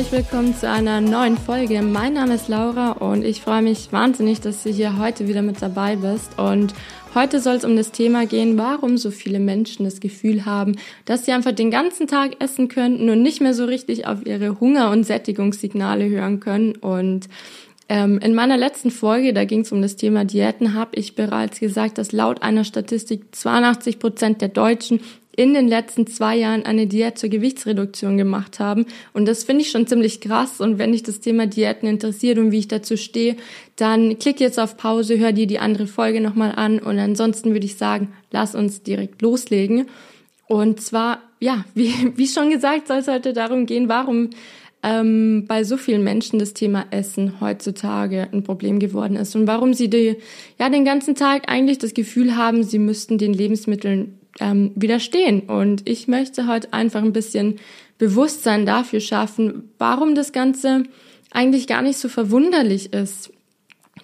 herzlich willkommen zu einer neuen Folge. Mein Name ist Laura und ich freue mich wahnsinnig, dass du hier heute wieder mit dabei bist. Und heute soll es um das Thema gehen, warum so viele Menschen das Gefühl haben, dass sie einfach den ganzen Tag essen könnten und nicht mehr so richtig auf ihre Hunger- und Sättigungssignale hören können. Und ähm, in meiner letzten Folge, da ging es um das Thema Diäten, habe ich bereits gesagt, dass laut einer Statistik 82 Prozent der Deutschen in den letzten zwei Jahren eine Diät zur Gewichtsreduktion gemacht haben. Und das finde ich schon ziemlich krass. Und wenn dich das Thema Diäten interessiert und wie ich dazu stehe, dann klick jetzt auf Pause, hör dir die andere Folge nochmal an. Und ansonsten würde ich sagen, lass uns direkt loslegen. Und zwar, ja, wie, wie schon gesagt, soll es heute darum gehen, warum ähm, bei so vielen Menschen das Thema Essen heutzutage ein Problem geworden ist und warum sie die, ja, den ganzen Tag eigentlich das Gefühl haben, sie müssten den Lebensmitteln ähm, widerstehen. Und ich möchte heute einfach ein bisschen Bewusstsein dafür schaffen, warum das Ganze eigentlich gar nicht so verwunderlich ist,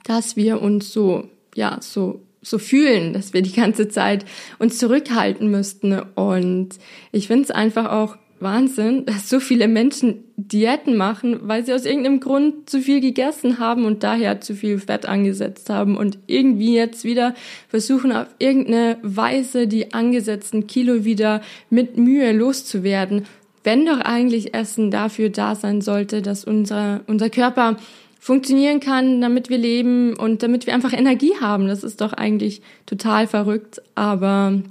dass wir uns so, ja, so so fühlen, dass wir die ganze Zeit uns zurückhalten müssten. Und ich finde es einfach auch Wahnsinn, dass so viele Menschen Diäten machen, weil sie aus irgendeinem Grund zu viel gegessen haben und daher zu viel Fett angesetzt haben und irgendwie jetzt wieder versuchen auf irgendeine Weise die angesetzten Kilo wieder mit Mühe loszuwerden, wenn doch eigentlich Essen dafür da sein sollte, dass unser, unser Körper funktionieren kann, damit wir leben und damit wir einfach Energie haben. Das ist doch eigentlich total verrückt, aber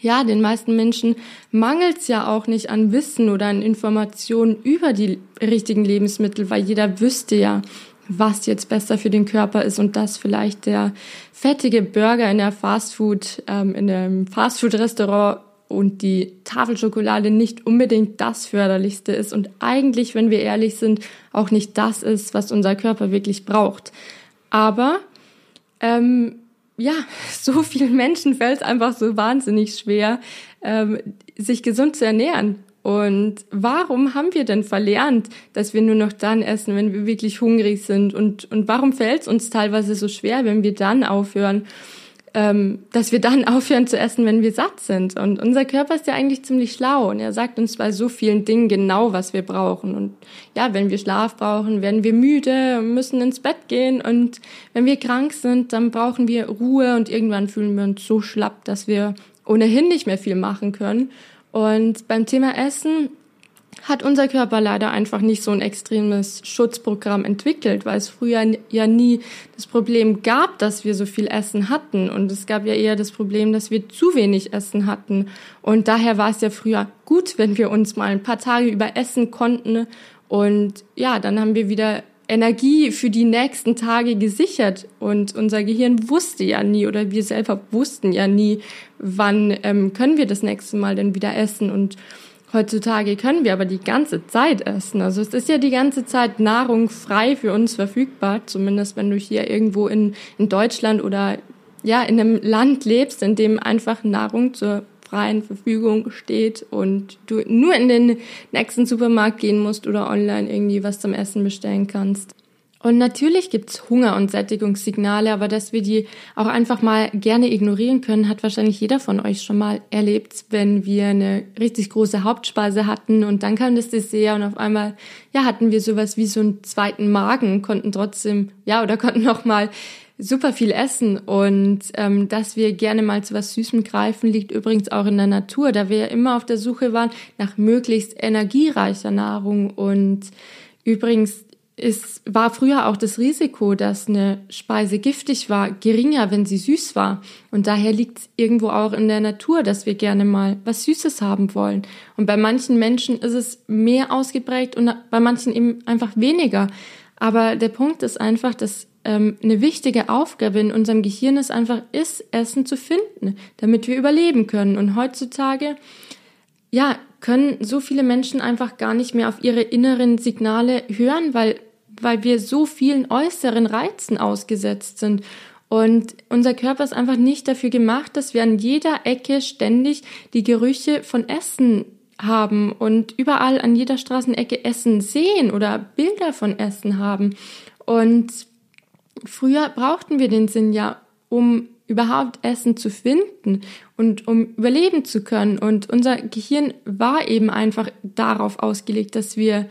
ja, den meisten Menschen mangelt es ja auch nicht an Wissen oder an Informationen über die richtigen Lebensmittel, weil jeder wüsste ja, was jetzt besser für den Körper ist und dass vielleicht der fettige Burger in der Fastfood, ähm, in einem Fastfood-Restaurant und die Tafelschokolade nicht unbedingt das förderlichste ist und eigentlich, wenn wir ehrlich sind, auch nicht das ist, was unser Körper wirklich braucht. Aber ähm, ja, so vielen Menschen fällt es einfach so wahnsinnig schwer, ähm, sich gesund zu ernähren. Und warum haben wir denn verlernt, dass wir nur noch dann essen, wenn wir wirklich hungrig sind? Und, und warum fällt es uns teilweise so schwer, wenn wir dann aufhören? Ähm, dass wir dann aufhören zu essen, wenn wir satt sind. Und unser Körper ist ja eigentlich ziemlich schlau und er sagt uns bei so vielen Dingen genau, was wir brauchen. Und ja, wenn wir Schlaf brauchen, werden wir müde, müssen ins Bett gehen. Und wenn wir krank sind, dann brauchen wir Ruhe und irgendwann fühlen wir uns so schlapp, dass wir ohnehin nicht mehr viel machen können. Und beim Thema Essen hat unser Körper leider einfach nicht so ein extremes Schutzprogramm entwickelt, weil es früher ja nie das Problem gab, dass wir so viel Essen hatten. Und es gab ja eher das Problem, dass wir zu wenig Essen hatten. Und daher war es ja früher gut, wenn wir uns mal ein paar Tage über essen konnten. Und ja, dann haben wir wieder Energie für die nächsten Tage gesichert. Und unser Gehirn wusste ja nie oder wir selber wussten ja nie, wann ähm, können wir das nächste Mal denn wieder essen. Und Heutzutage können wir aber die ganze Zeit essen. Also es ist ja die ganze Zeit Nahrung frei für uns verfügbar, zumindest wenn du hier irgendwo in, in Deutschland oder ja in einem Land lebst, in dem einfach Nahrung zur freien Verfügung steht und du nur in den nächsten Supermarkt gehen musst oder online irgendwie was zum Essen bestellen kannst. Und natürlich gibt's Hunger- und Sättigungssignale, aber dass wir die auch einfach mal gerne ignorieren können, hat wahrscheinlich jeder von euch schon mal erlebt, wenn wir eine richtig große Hauptspeise hatten und dann kam das Dessert und auf einmal, ja, hatten wir sowas wie so einen zweiten Magen, konnten trotzdem, ja, oder konnten noch mal super viel essen. Und ähm, dass wir gerne mal zu was Süßem greifen, liegt übrigens auch in der Natur, da wir ja immer auf der Suche waren nach möglichst energiereicher Nahrung. Und übrigens es war früher auch das Risiko, dass eine Speise giftig war, geringer, wenn sie süß war. Und daher liegt es irgendwo auch in der Natur, dass wir gerne mal was Süßes haben wollen. Und bei manchen Menschen ist es mehr ausgeprägt und bei manchen eben einfach weniger. Aber der Punkt ist einfach, dass ähm, eine wichtige Aufgabe in unserem Gehirn ist einfach, ist Essen zu finden, damit wir überleben können. Und heutzutage, ja, können so viele Menschen einfach gar nicht mehr auf ihre inneren Signale hören, weil weil wir so vielen äußeren Reizen ausgesetzt sind. Und unser Körper ist einfach nicht dafür gemacht, dass wir an jeder Ecke ständig die Gerüche von Essen haben und überall an jeder Straßenecke Essen sehen oder Bilder von Essen haben. Und früher brauchten wir den Sinn ja, um überhaupt Essen zu finden und um überleben zu können. Und unser Gehirn war eben einfach darauf ausgelegt, dass wir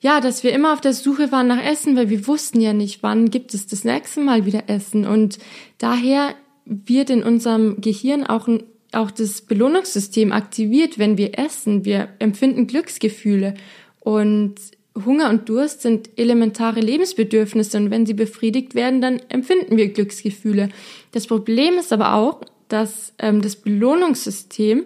ja, dass wir immer auf der Suche waren nach Essen, weil wir wussten ja nicht, wann gibt es das nächste Mal wieder Essen. Und daher wird in unserem Gehirn auch, auch das Belohnungssystem aktiviert, wenn wir essen. Wir empfinden Glücksgefühle. Und Hunger und Durst sind elementare Lebensbedürfnisse und wenn sie befriedigt werden, dann empfinden wir Glücksgefühle. Das Problem ist aber auch, dass ähm, das Belohnungssystem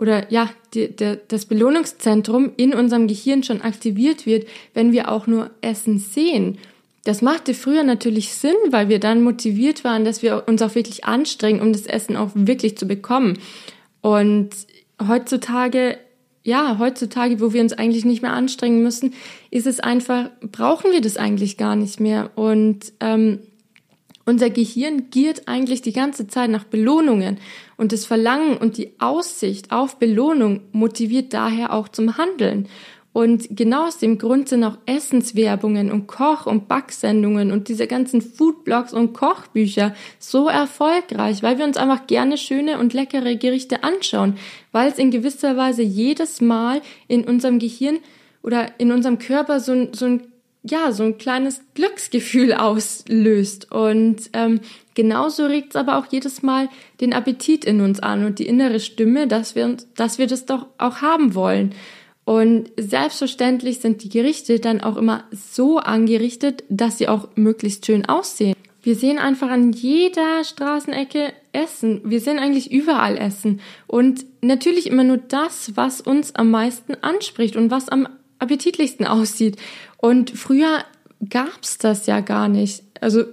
oder ja, die, der, das Belohnungszentrum in unserem Gehirn schon aktiviert wird, wenn wir auch nur Essen sehen. Das machte früher natürlich Sinn, weil wir dann motiviert waren, dass wir uns auch wirklich anstrengen, um das Essen auch wirklich zu bekommen. Und heutzutage, ja, heutzutage, wo wir uns eigentlich nicht mehr anstrengen müssen, ist es einfach, brauchen wir das eigentlich gar nicht mehr. Und ähm, unser Gehirn giert eigentlich die ganze Zeit nach Belohnungen und das Verlangen und die Aussicht auf Belohnung motiviert daher auch zum Handeln. Und genau aus dem Grund sind auch Essenswerbungen und Koch- und Backsendungen und diese ganzen Foodblogs und Kochbücher so erfolgreich, weil wir uns einfach gerne schöne und leckere Gerichte anschauen, weil es in gewisser Weise jedes Mal in unserem Gehirn oder in unserem Körper so, so ein ja, so ein kleines Glücksgefühl auslöst. Und ähm, genauso regt es aber auch jedes Mal den Appetit in uns an und die innere Stimme, dass wir, uns, dass wir das doch auch haben wollen. Und selbstverständlich sind die Gerichte dann auch immer so angerichtet, dass sie auch möglichst schön aussehen. Wir sehen einfach an jeder Straßenecke Essen. Wir sehen eigentlich überall Essen. Und natürlich immer nur das, was uns am meisten anspricht und was am appetitlichsten aussieht. Und früher gab's das ja gar nicht. Also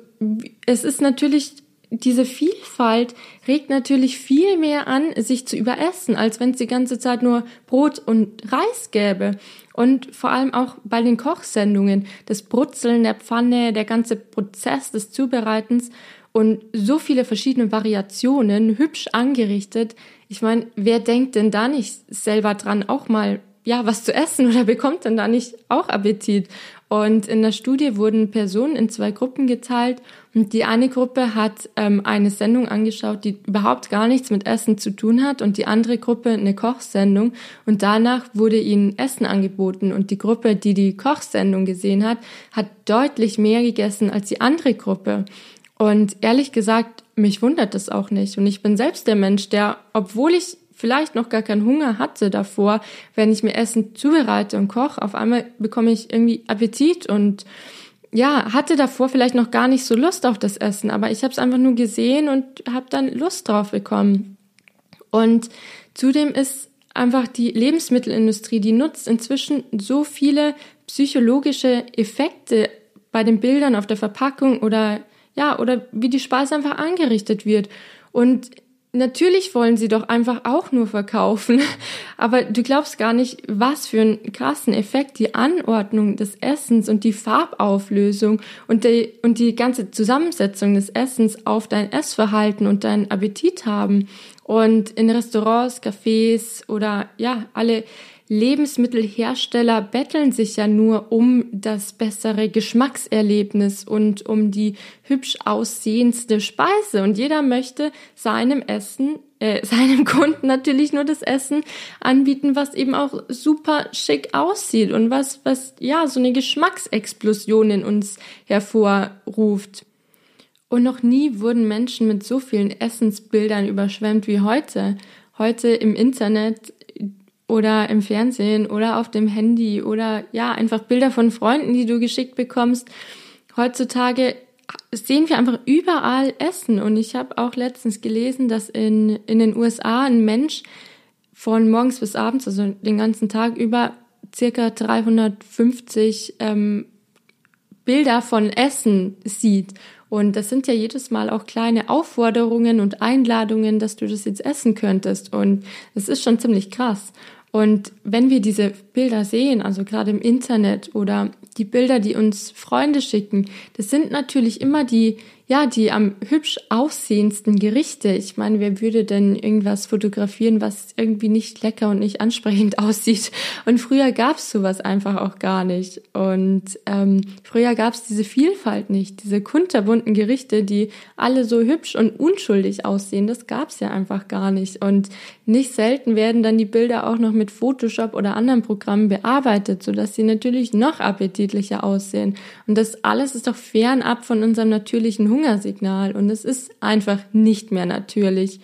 es ist natürlich, diese Vielfalt regt natürlich viel mehr an, sich zu überessen, als wenn es die ganze Zeit nur Brot und Reis gäbe. Und vor allem auch bei den Kochsendungen, das Brutzeln der Pfanne, der ganze Prozess des Zubereitens und so viele verschiedene Variationen, hübsch angerichtet. Ich meine, wer denkt denn da nicht selber dran, auch mal ja, was zu essen oder bekommt denn da nicht auch Appetit? Und in der Studie wurden Personen in zwei Gruppen geteilt und die eine Gruppe hat ähm, eine Sendung angeschaut, die überhaupt gar nichts mit Essen zu tun hat und die andere Gruppe eine Kochsendung und danach wurde ihnen Essen angeboten und die Gruppe, die die Kochsendung gesehen hat, hat deutlich mehr gegessen als die andere Gruppe. Und ehrlich gesagt, mich wundert das auch nicht und ich bin selbst der Mensch, der, obwohl ich vielleicht noch gar keinen Hunger hatte davor, wenn ich mir Essen zubereite und koche, auf einmal bekomme ich irgendwie Appetit und ja, hatte davor vielleicht noch gar nicht so Lust auf das Essen, aber ich habe es einfach nur gesehen und habe dann Lust drauf bekommen. Und zudem ist einfach die Lebensmittelindustrie, die nutzt inzwischen so viele psychologische Effekte bei den Bildern auf der Verpackung oder ja, oder wie die Speise einfach angerichtet wird. Und Natürlich wollen sie doch einfach auch nur verkaufen. Aber du glaubst gar nicht, was für einen krassen Effekt die Anordnung des Essens und die Farbauflösung und die, und die ganze Zusammensetzung des Essens auf dein Essverhalten und deinen Appetit haben. Und in Restaurants, Cafés oder ja, alle Lebensmittelhersteller betteln sich ja nur um das bessere Geschmackserlebnis und um die hübsch aussehendste Speise. Und jeder möchte seinem Essen, äh, seinem Kunden natürlich nur das Essen anbieten, was eben auch super schick aussieht und was, was, ja, so eine Geschmacksexplosion in uns hervorruft. Und noch nie wurden Menschen mit so vielen Essensbildern überschwemmt wie heute. Heute im Internet oder im Fernsehen oder auf dem Handy oder ja, einfach Bilder von Freunden, die du geschickt bekommst. Heutzutage sehen wir einfach überall Essen. Und ich habe auch letztens gelesen, dass in, in den USA ein Mensch von morgens bis abends, also den ganzen Tag über, circa 350 ähm, Bilder von Essen sieht. Und das sind ja jedes Mal auch kleine Aufforderungen und Einladungen, dass du das jetzt essen könntest. Und das ist schon ziemlich krass. Und wenn wir diese Bilder sehen, also gerade im Internet oder die Bilder, die uns Freunde schicken, das sind natürlich immer die ja, die am hübsch aussehendsten Gerichte. Ich meine, wer würde denn irgendwas fotografieren, was irgendwie nicht lecker und nicht ansprechend aussieht? Und früher gab's sowas einfach auch gar nicht. Und ähm, früher gab's diese Vielfalt nicht, diese kunterbunten Gerichte, die alle so hübsch und unschuldig aussehen. Das gab's ja einfach gar nicht. Und nicht selten werden dann die Bilder auch noch mit Photoshop oder anderen Programmen bearbeitet, sodass sie natürlich noch appetitlicher aussehen. Und das alles ist doch fernab von unserem natürlichen Hungersignal und es ist einfach nicht mehr natürlich.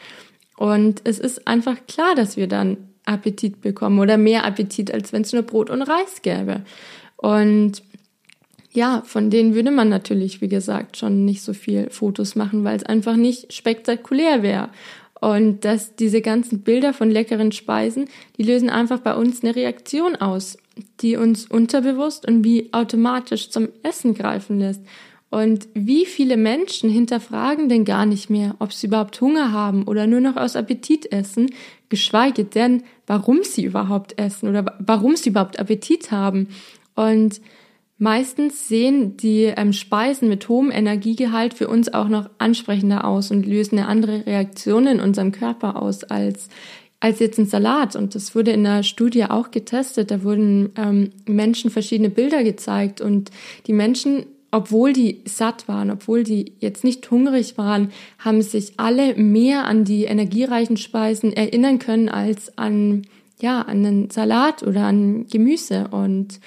Und es ist einfach klar, dass wir dann Appetit bekommen oder mehr Appetit, als wenn es nur Brot und Reis gäbe. Und ja, von denen würde man natürlich, wie gesagt, schon nicht so viel Fotos machen, weil es einfach nicht spektakulär wäre. Und dass diese ganzen Bilder von leckeren Speisen, die lösen einfach bei uns eine Reaktion aus, die uns unterbewusst und wie automatisch zum Essen greifen lässt. Und wie viele Menschen hinterfragen denn gar nicht mehr, ob sie überhaupt Hunger haben oder nur noch aus Appetit essen, geschweige denn, warum sie überhaupt essen oder warum sie überhaupt Appetit haben. Und meistens sehen die ähm, Speisen mit hohem Energiegehalt für uns auch noch ansprechender aus und lösen eine andere Reaktion in unserem Körper aus als als jetzt ein Salat. Und das wurde in der Studie auch getestet. Da wurden ähm, Menschen verschiedene Bilder gezeigt und die Menschen obwohl die satt waren, obwohl die jetzt nicht hungrig waren, haben sich alle mehr an die energiereichen Speisen erinnern können als an, ja, an einen Salat oder an Gemüse. Und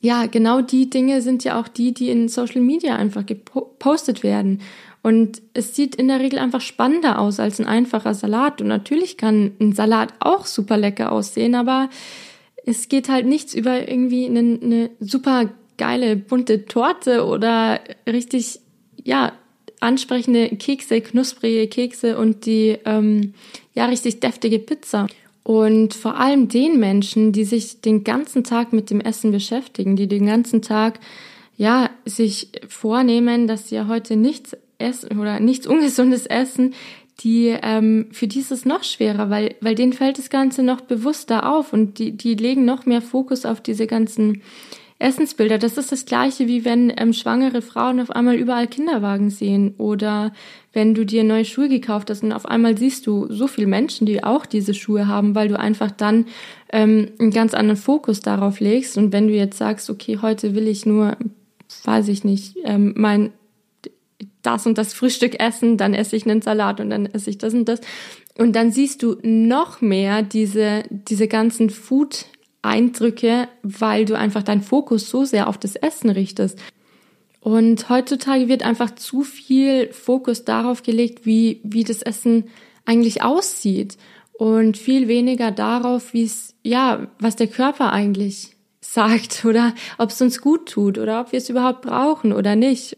ja, genau die Dinge sind ja auch die, die in Social Media einfach gepostet werden. Und es sieht in der Regel einfach spannender aus als ein einfacher Salat. Und natürlich kann ein Salat auch super lecker aussehen, aber es geht halt nichts über irgendwie eine, eine super geile bunte Torte oder richtig, ja, ansprechende Kekse, knusprige Kekse und die, ähm, ja, richtig deftige Pizza. Und vor allem den Menschen, die sich den ganzen Tag mit dem Essen beschäftigen, die den ganzen Tag, ja, sich vornehmen, dass sie heute nichts essen oder nichts Ungesundes essen, die ähm, für die ist es noch schwerer, weil weil denen fällt das Ganze noch bewusster auf und die die legen noch mehr Fokus auf diese ganzen Essensbilder, das ist das gleiche wie wenn ähm, schwangere Frauen auf einmal überall Kinderwagen sehen oder wenn du dir neue Schuhe gekauft hast und auf einmal siehst du so viele Menschen, die auch diese Schuhe haben, weil du einfach dann ähm, einen ganz anderen Fokus darauf legst. Und wenn du jetzt sagst, okay, heute will ich nur, weiß ich nicht, ähm, mein das und das Frühstück essen, dann esse ich einen Salat und dann esse ich das und das. Und dann siehst du noch mehr diese, diese ganzen Food Eindrücke, weil du einfach deinen Fokus so sehr auf das Essen richtest. Und heutzutage wird einfach zu viel Fokus darauf gelegt, wie, wie das Essen eigentlich aussieht und viel weniger darauf, wie es, ja, was der Körper eigentlich sagt oder ob es uns gut tut oder ob wir es überhaupt brauchen oder nicht.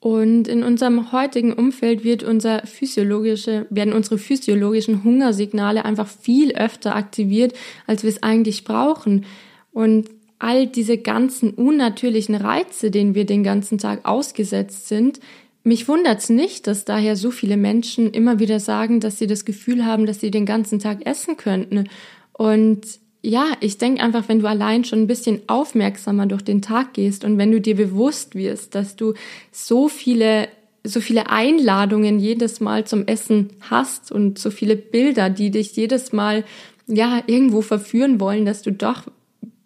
Und in unserem heutigen Umfeld wird unser physiologische, werden unsere physiologischen Hungersignale einfach viel öfter aktiviert, als wir es eigentlich brauchen. Und all diese ganzen unnatürlichen Reize, denen wir den ganzen Tag ausgesetzt sind, mich wundert's nicht, dass daher so viele Menschen immer wieder sagen, dass sie das Gefühl haben, dass sie den ganzen Tag essen könnten. Und ja, ich denke einfach, wenn du allein schon ein bisschen aufmerksamer durch den Tag gehst und wenn du dir bewusst wirst, dass du so viele so viele Einladungen jedes Mal zum Essen hast und so viele Bilder, die dich jedes Mal ja irgendwo verführen wollen, dass du doch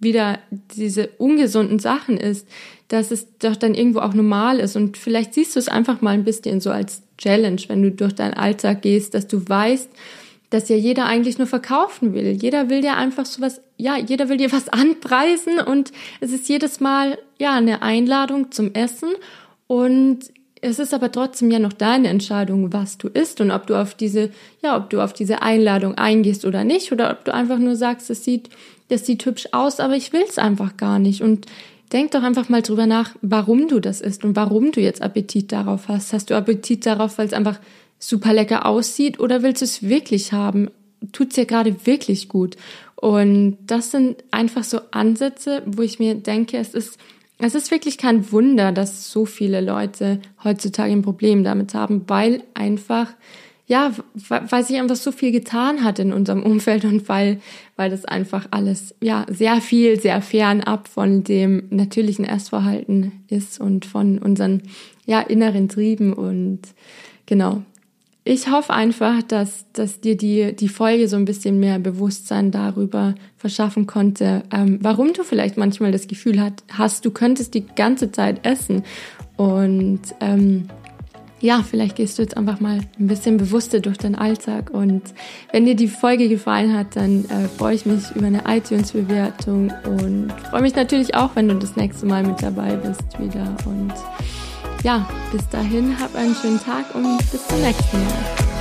wieder diese ungesunden Sachen isst, dass es doch dann irgendwo auch normal ist. Und vielleicht siehst du es einfach mal ein bisschen so als Challenge, wenn du durch deinen Alltag gehst, dass du weißt, dass ja jeder eigentlich nur verkaufen will. Jeder will ja einfach so was, ja, jeder will dir was anpreisen und es ist jedes Mal, ja, eine Einladung zum Essen und es ist aber trotzdem ja noch deine Entscheidung, was du isst und ob du auf diese, ja, ob du auf diese Einladung eingehst oder nicht oder ob du einfach nur sagst, das sieht, das sieht hübsch aus, aber ich will es einfach gar nicht und denk doch einfach mal drüber nach, warum du das isst und warum du jetzt Appetit darauf hast. Hast du Appetit darauf, weil es einfach super lecker aussieht oder willst du es wirklich haben? Tut's dir gerade wirklich gut? Und das sind einfach so Ansätze, wo ich mir denke, es ist, es ist wirklich kein Wunder, dass so viele Leute heutzutage ein Problem damit haben, weil einfach, ja, weil sich einfach so viel getan hat in unserem Umfeld und weil, weil das einfach alles, ja, sehr viel, sehr fernab von dem natürlichen Essverhalten ist und von unseren, ja, inneren Trieben und genau. Ich hoffe einfach, dass, dass dir die, die Folge so ein bisschen mehr Bewusstsein darüber verschaffen konnte, ähm, warum du vielleicht manchmal das Gefühl hat, hast, du könntest die ganze Zeit essen und, ähm, ja, vielleicht gehst du jetzt einfach mal ein bisschen bewusster durch deinen Alltag. Und wenn dir die Folge gefallen hat, dann äh, freue ich mich über eine iTunes-Bewertung und freue mich natürlich auch, wenn du das nächste Mal mit dabei bist wieder. Und ja, bis dahin, hab einen schönen Tag und bis zum nächsten Mal.